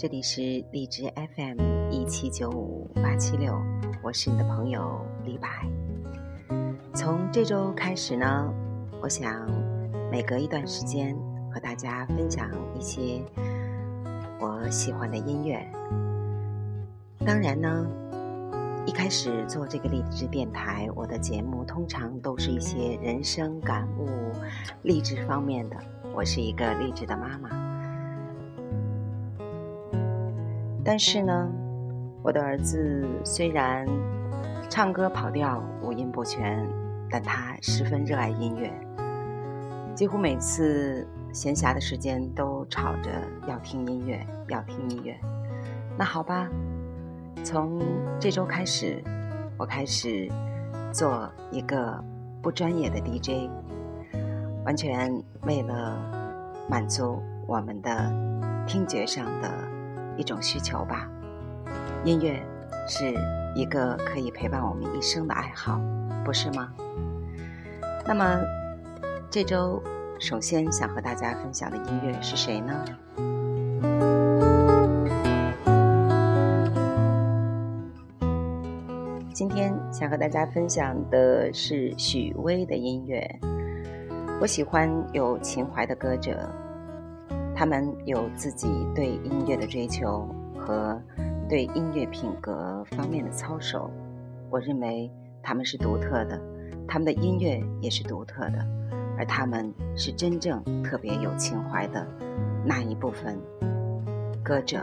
这里是荔枝 FM 一七九五八七六，我是你的朋友李白。从这周开始呢，我想每隔一段时间和大家分享一些我喜欢的音乐。当然呢，一开始做这个励志电台，我的节目通常都是一些人生感悟、励志方面的。我是一个励志的妈妈。但是呢，我的儿子虽然唱歌跑调、五音不全，但他十分热爱音乐，几乎每次闲暇的时间都吵着要听音乐，要听音乐。那好吧，从这周开始，我开始做一个不专业的 DJ，完全为了满足我们的听觉上的。一种需求吧，音乐是一个可以陪伴我们一生的爱好，不是吗？那么这周首先想和大家分享的音乐是谁呢？今天想和大家分享的是许巍的音乐。我喜欢有情怀的歌者。他们有自己对音乐的追求和对音乐品格方面的操守，我认为他们是独特的，他们的音乐也是独特的，而他们是真正特别有情怀的那一部分歌者。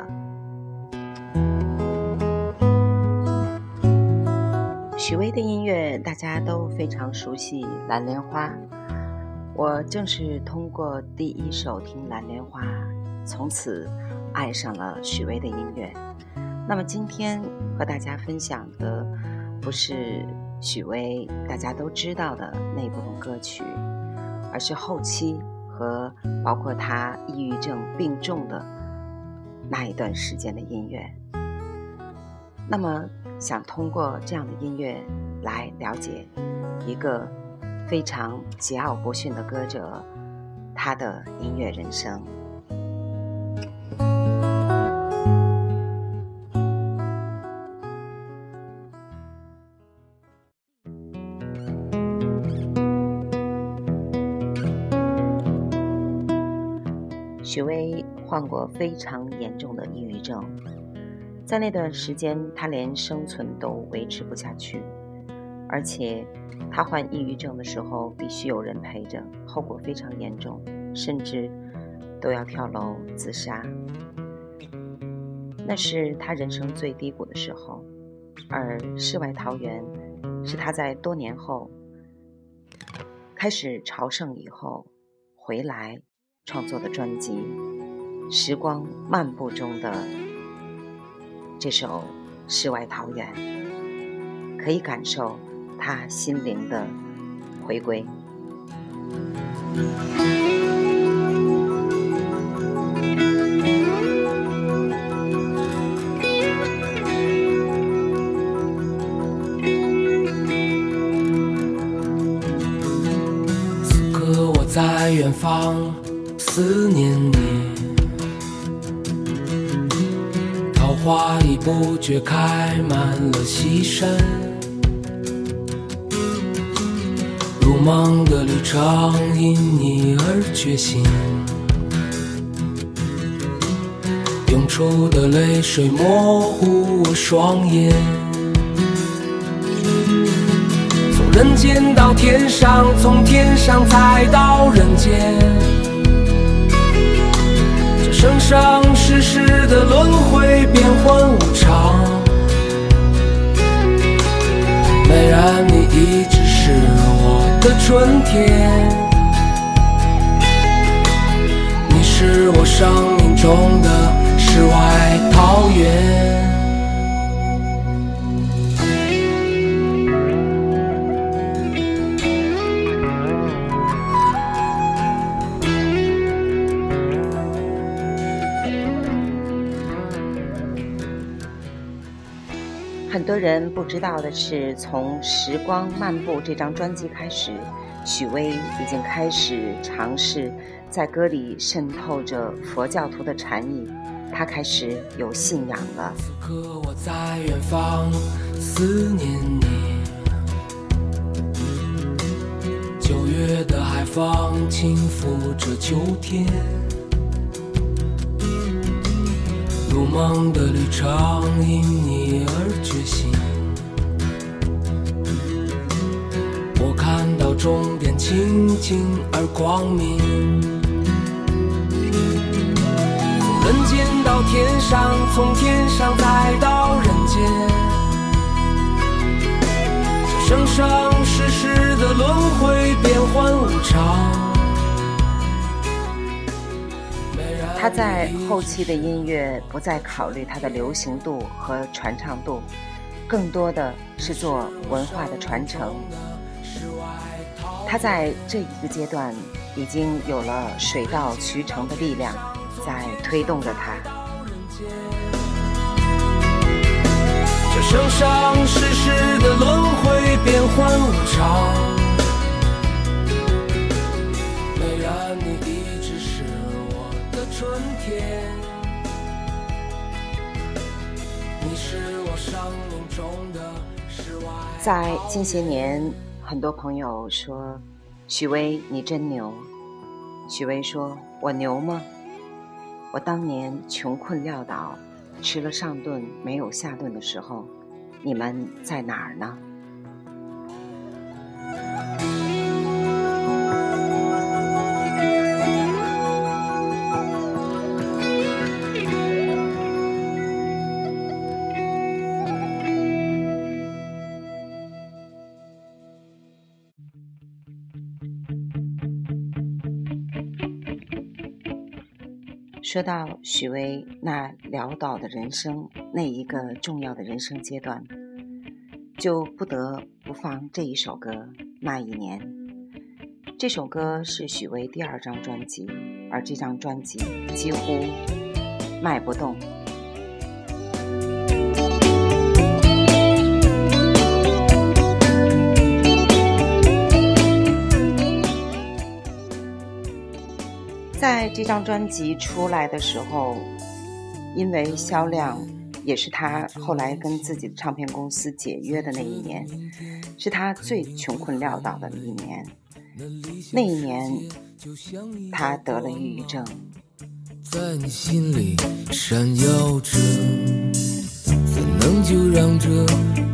许巍的音乐大家都非常熟悉，《蓝莲花》。我正是通过第一首听《蓝莲花》，从此爱上了许巍的音乐。那么今天和大家分享的不是许巍大家都知道的那部分歌曲，而是后期和包括他抑郁症病重的那一段时间的音乐。那么想通过这样的音乐来了解一个。非常桀骜不驯的歌者，他的音乐人生。许巍患过非常严重的抑郁症，在那段时间，他连生存都维持不下去。而且，他患抑郁症的时候必须有人陪着，后果非常严重，甚至都要跳楼自杀。那是他人生最低谷的时候，而《世外桃源》是他在多年后开始朝圣以后回来创作的专辑《时光漫步》中的这首《世外桃源》，可以感受。他心灵的回归。此刻我在远方思念你，桃花已不觉开满了西山。如梦的旅程因你而觉醒，涌出的泪水模糊我双眼。从人间到天上，从天上再到人间，这生生世世的轮回变幻无常。美然你一直。的春天，你是我生命中的世外桃源。人不知道的是，从《时光漫步》这张专辑开始，许巍已经开始尝试在歌里渗透着佛教徒的禅意，他开始有信仰了。此刻我在远方思念你，九月的海风轻拂着秋天，如梦的旅程因你而觉醒。我看到终点清净而光明，从人间到天上，从天上再到人间，这生生世世的轮回，变幻无常。他在后期的音乐不再考虑它的流行度和传唱度，更多的是做文化的传承。他在这一个阶段已经有了水到渠成的力量，在推动着他。这生生世世的轮回，变幻无常。你是我生命中的世外。在近些年，很多朋友说：“许巍，你真牛。”许巍说：“我牛吗？我当年穷困潦倒，吃了上顿没有下顿的时候，你们在哪儿呢？”说到许巍那潦倒的人生，那一个重要的人生阶段，就不得不放这一首歌《那一年》。这首歌是许巍第二张专辑，而这张专辑几乎卖不动。在这张专辑出来的时候，因为销量，也是他后来跟自己的唱片公司解约的那一年，是他最穷困潦倒的一年。那一年，他得了抑郁症。在你心里闪耀着，怎能就让这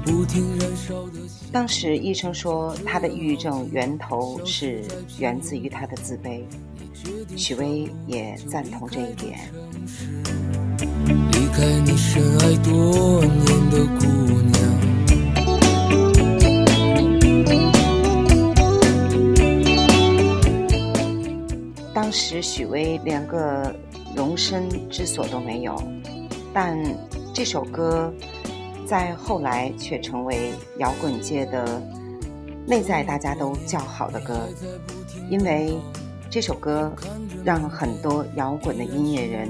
不停燃烧的？当时医生说，他的抑郁症源头是源自于他的自卑。许巍也赞同这一点。离开你深爱多年的姑娘，当时许巍连个容身之所都没有，但这首歌在后来却成为摇滚界的内在大家都叫好的歌，因为这首歌让很多摇滚的音乐人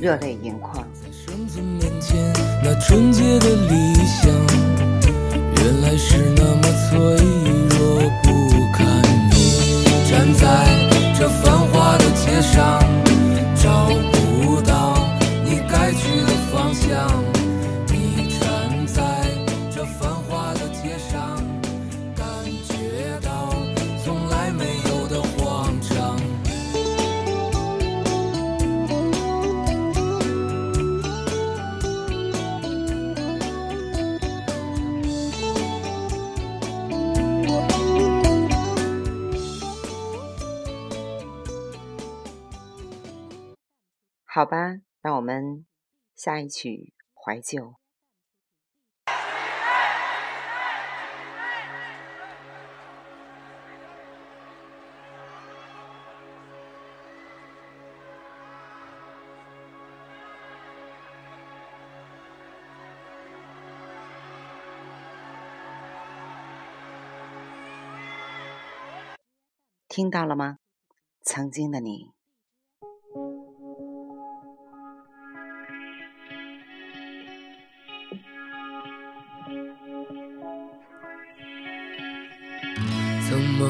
热泪盈眶。生子面前那纯洁的理想，原来是那么脆弱不堪。站在这繁华的街上，好吧，让我们下一曲《怀旧》。听到了吗？曾经的你。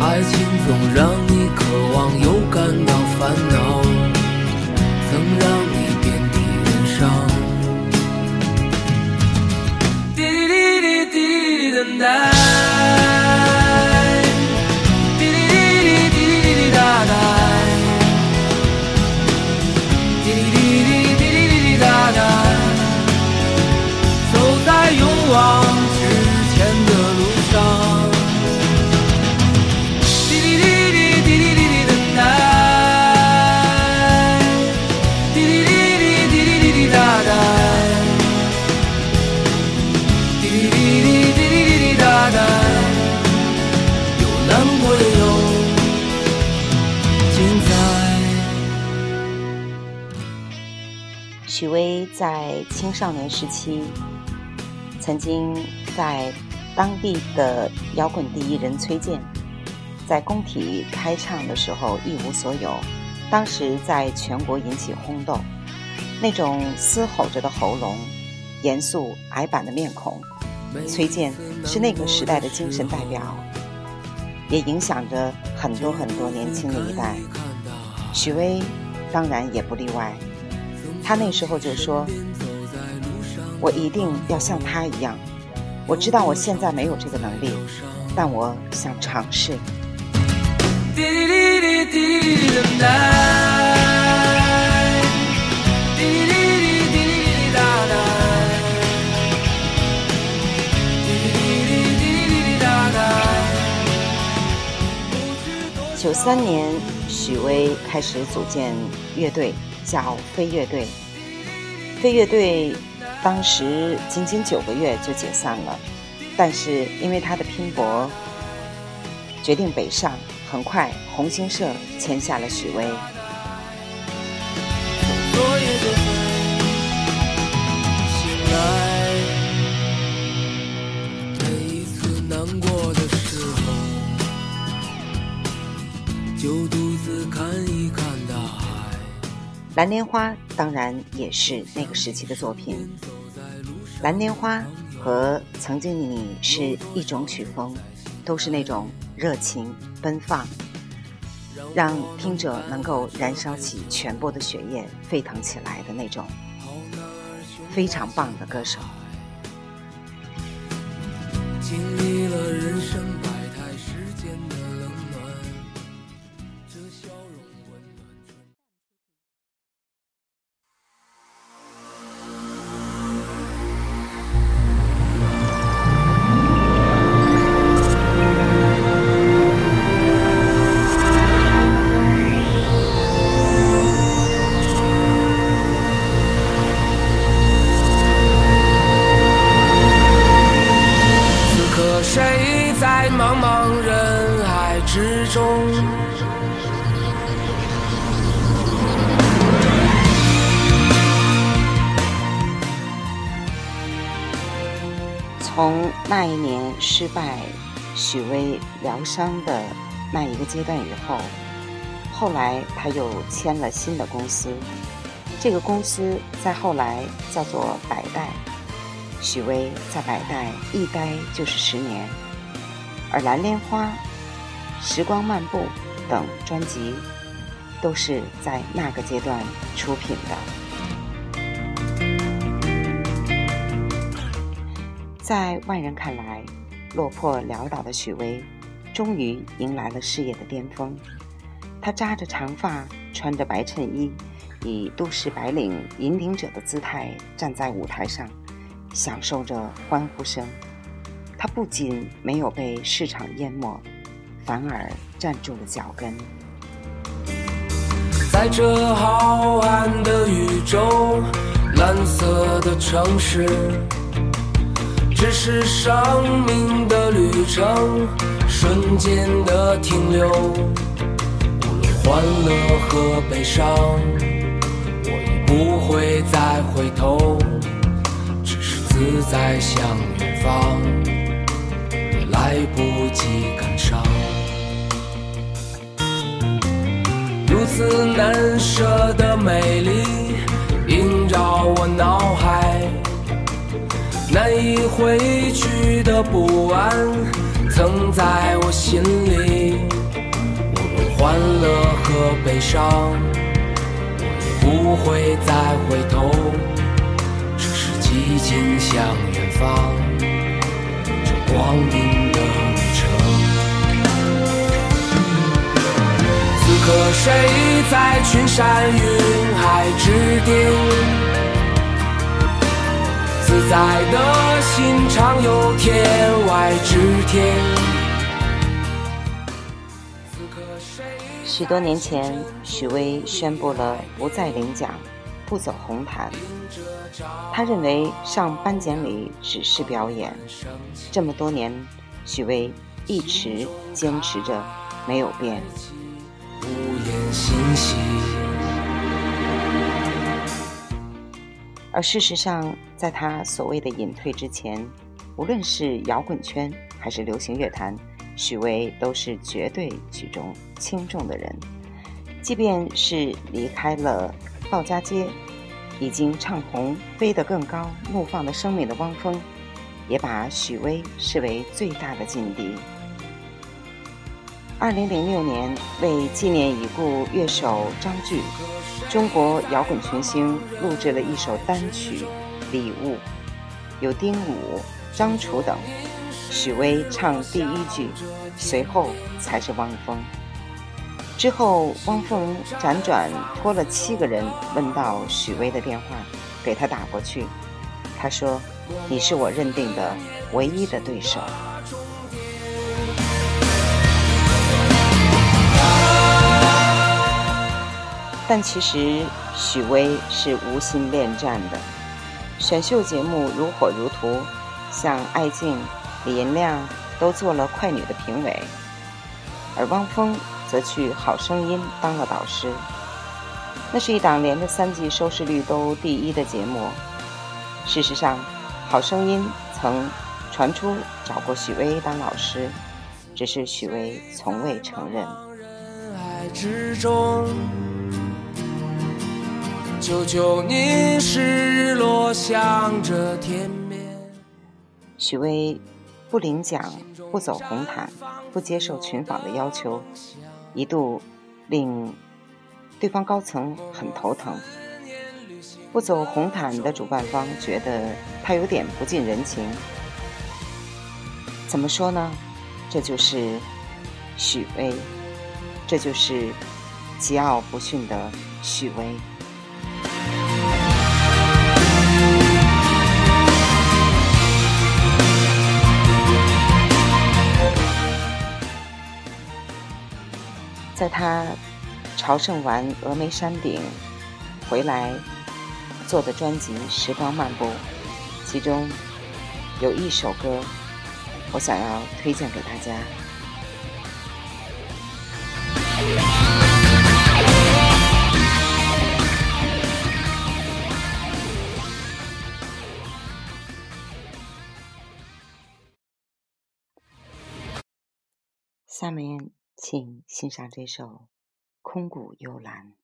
爱情总让你渴望又感到烦恼，曾让你遍体鳞伤。滴滴滴滴滴等待在青少年时期，曾经在当地的摇滚第一人崔健在工体开唱的时候一无所有，当时在全国引起轰动。那种嘶吼着的喉咙，严肃矮板的面孔，崔健是那个时代的精神代表，也影响着很多很多年轻的一代。许巍当然也不例外。他那时候就说：“我一定要像他一样。我知道我现在没有这个能力，但我想尝试。”九三年，许巍开始组建乐队。叫飞乐队。飞乐队当时仅仅九个月就解散了，但是因为他的拼搏，决定北上。很快，红星社签下了许巍。蓝莲花当然也是那个时期的作品。蓝莲花和曾经的你是一种曲风，都是那种热情奔放，让听者能够燃烧起全部的血液，沸腾起来的那种非常棒的歌手。经历了人生从那一年失败，许巍疗伤的那一个阶段以后，后来他又签了新的公司，这个公司在后来叫做百代。许巍在百代一待就是十年，而《蓝莲花》《时光漫步》等专辑都是在那个阶段出品的。在外人看来，落魄潦倒的许巍，终于迎来了事业的巅峰。他扎着长发，穿着白衬衣，以都市白领引领者的姿态站在舞台上，享受着欢呼声。他不仅没有被市场淹没，反而站住了脚跟。在这浩瀚的宇宙，蓝色的城市，只是生命的旅程，瞬间的停留。无论欢乐和悲伤，我已不会再回头，只是自在向远方，也来不及感伤。如此难舍的美丽，映照我脑海，难以挥去的不安，曾在我心里。无论欢乐和悲伤，我也不会再回头，只是寂静向远方，这光阴的旅程。此刻谁在群山云海之巅？在的心常有天外之天。许多年前，许巍宣布了不再领奖，不走红毯。他认为上颁奖礼只是表演。这么多年，许巍一直坚持着，没有变。无言欣喜，而事实上，在他所谓的隐退之前，无论是摇滚圈还是流行乐坛，许巍都是绝对举重轻重的人。即便是离开了鲍家街，已经唱红《飞得更高》《怒放的生命》的汪峰，也把许巍视为最大的劲敌。二零零六年，为纪念已故乐手张炬，中国摇滚群星录制了一首单曲《礼物》，有丁武、张楚等。许巍唱第一句，随后才是汪峰。之后，汪峰辗转托了七个人问到许巍的电话，给他打过去。他说：“你是我认定的唯一的对手。”但其实许巍是无心恋战的。选秀节目如火如荼，像艾静、李银亮都做了快女的评委，而汪峰则去《好声音》当了导师。那是一档连着三季收视率都第一的节目。事实上，《好声音》曾传出找过许巍当老师，只是许巍从未承认。人海之中，求求你，是日落向着天边。许巍不领奖、不走红毯、不接受群访的要求，一度令对方高层很头疼。不走红毯的主办方觉得他有点不近人情。怎么说呢？这就是许巍，这就是桀骜不驯的许巍。在他朝圣完峨眉山顶回来做的专辑《时光漫步》，其中有一首歌，我想要推荐给大家。下面，请欣赏这首《空谷幽兰》。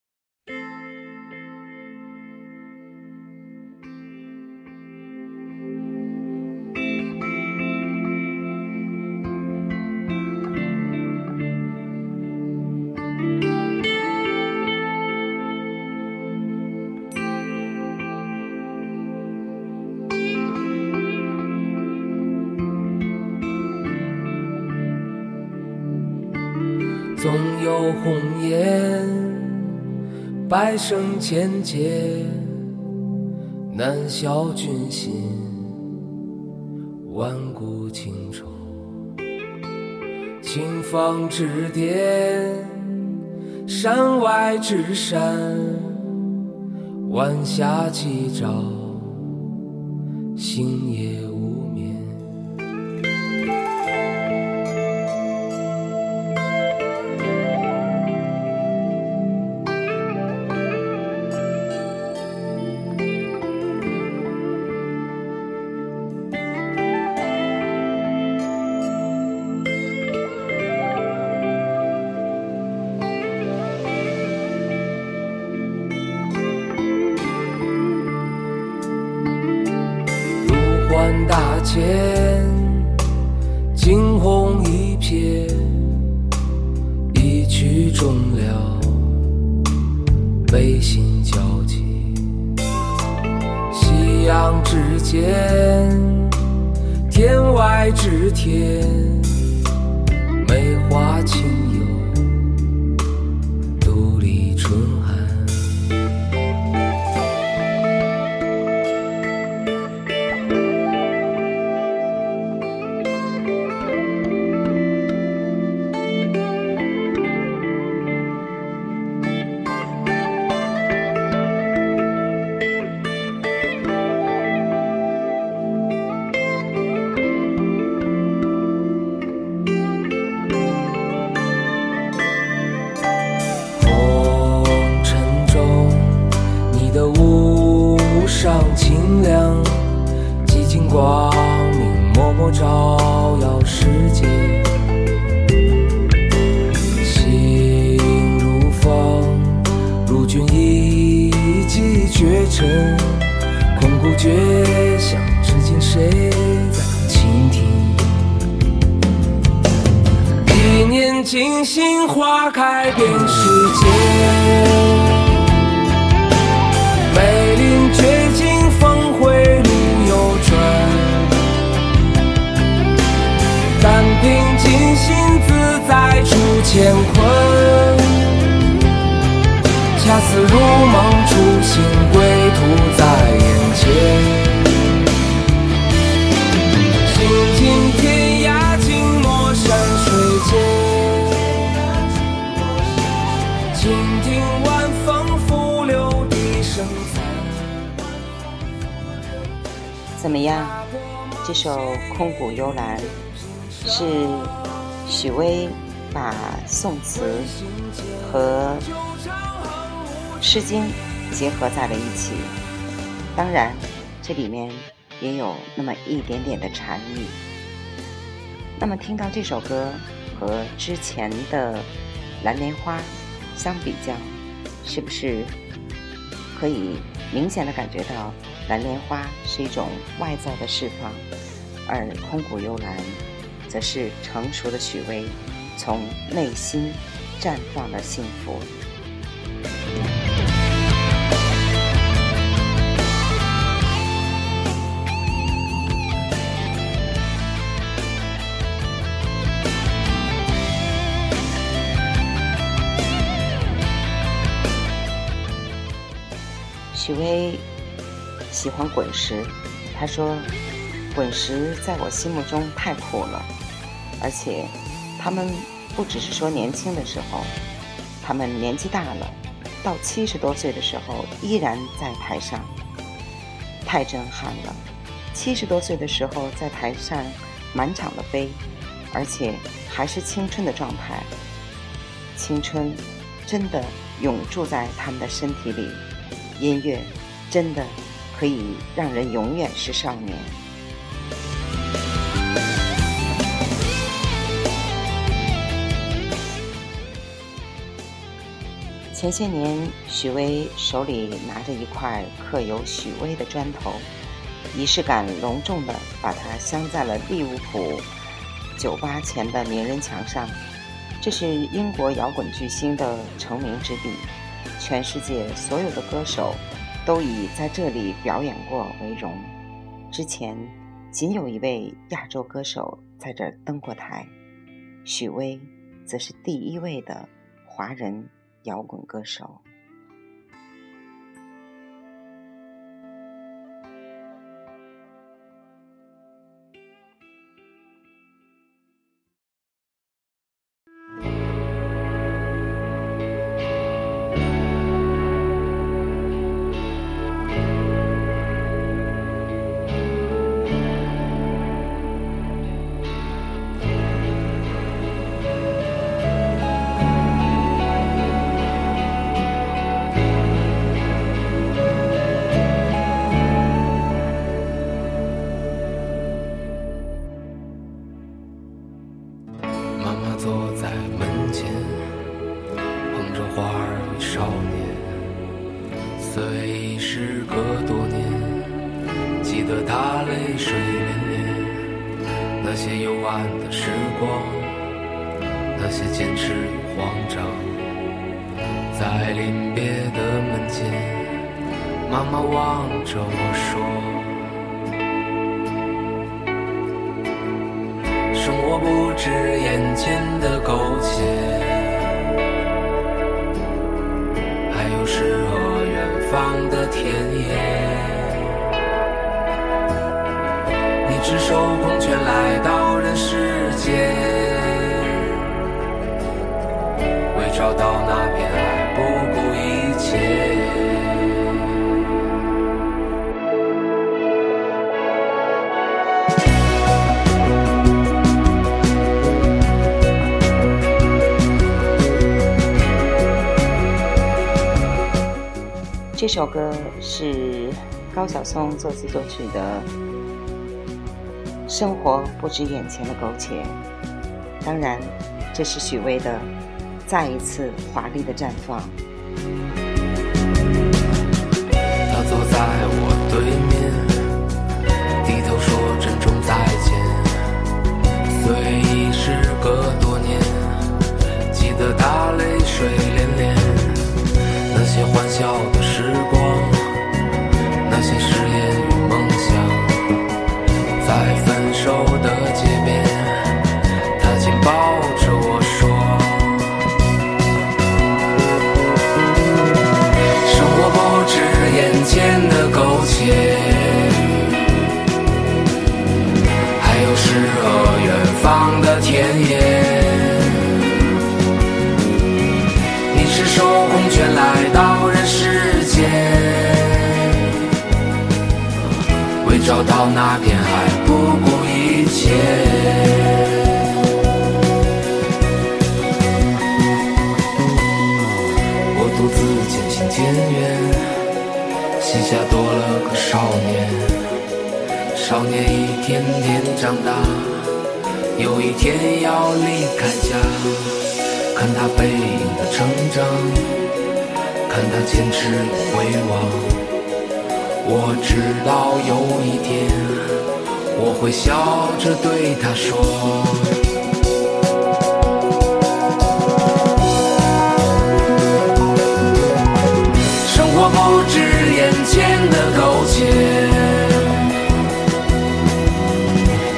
总有红颜，百生千劫，难消君心，万古情仇。清风之巅，山外之山，晚霞起照，星夜间，惊鸿一瞥，一曲终了，悲心交集。夕阳之间，天外之天，上清凉，几经光明，默默照耀世界。心如风，如君一骑绝尘，空谷绝响，至今谁在倾听？一念惊心，花开遍世乾坤。恰似如梦初醒，归途在眼前。怎么样？这首《空谷幽兰》是许巍把宋词和《诗经》结合在了一起。当然，这里面也有那么一点点的禅意。那么听到这首歌和之前的《蓝莲花》相比较，是不是可以明显的感觉到蓝莲花是一种外在的释放，而空谷幽兰则是成熟的许巍从内心绽放的幸福。许巍喜欢滚石，他说：“滚石在我心目中太酷了，而且他们不只是说年轻的时候，他们年纪大了，到七十多岁的时候依然在台上，太震撼了。七十多岁的时候在台上满场的飞，而且还是青春的状态，青春真的永驻在他们的身体里。”音乐真的可以让人永远是少年。前些年，许巍手里拿着一块刻有许巍的砖头，仪式感隆重的把它镶在了利物浦酒吧前的名人墙上。这是英国摇滚巨星的成名之地。全世界所有的歌手都以在这里表演过为荣。之前仅有一位亚洲歌手在这儿登过台，许巍则是第一位的华人摇滚歌手。的田野。你赤手空拳来到人世间，为找到那片爱不顾一切。这首歌是高晓松作词作曲的《生活不止眼前的苟且》，当然，这是许巍的再一次华丽的绽放。他坐在我对面，低头说珍重再见。虽已时隔多年，记得他泪水涟涟。那些欢笑手空拳来到人世间，为找到那片海不顾一切。我独自渐行渐远，膝下多了个少年。少年一天天长大，有一天要离开家。看他背影的成长，看他坚持回望。我知道有一天，我会笑着对他说。生活不止眼前的苟且，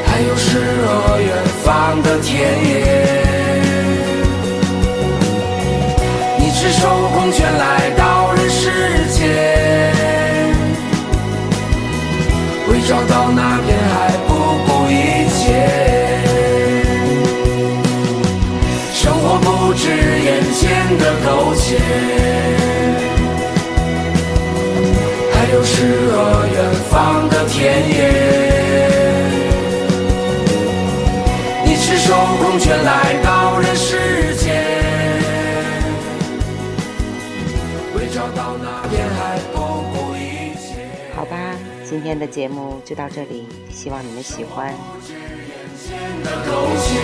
还有诗和远方的田野。找到那片海不顾一切。生活不止眼前的苟且。还有诗天的节目就到这里，希望你们喜欢。的苟且，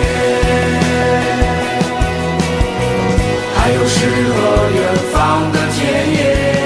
还有诗和远方的田野。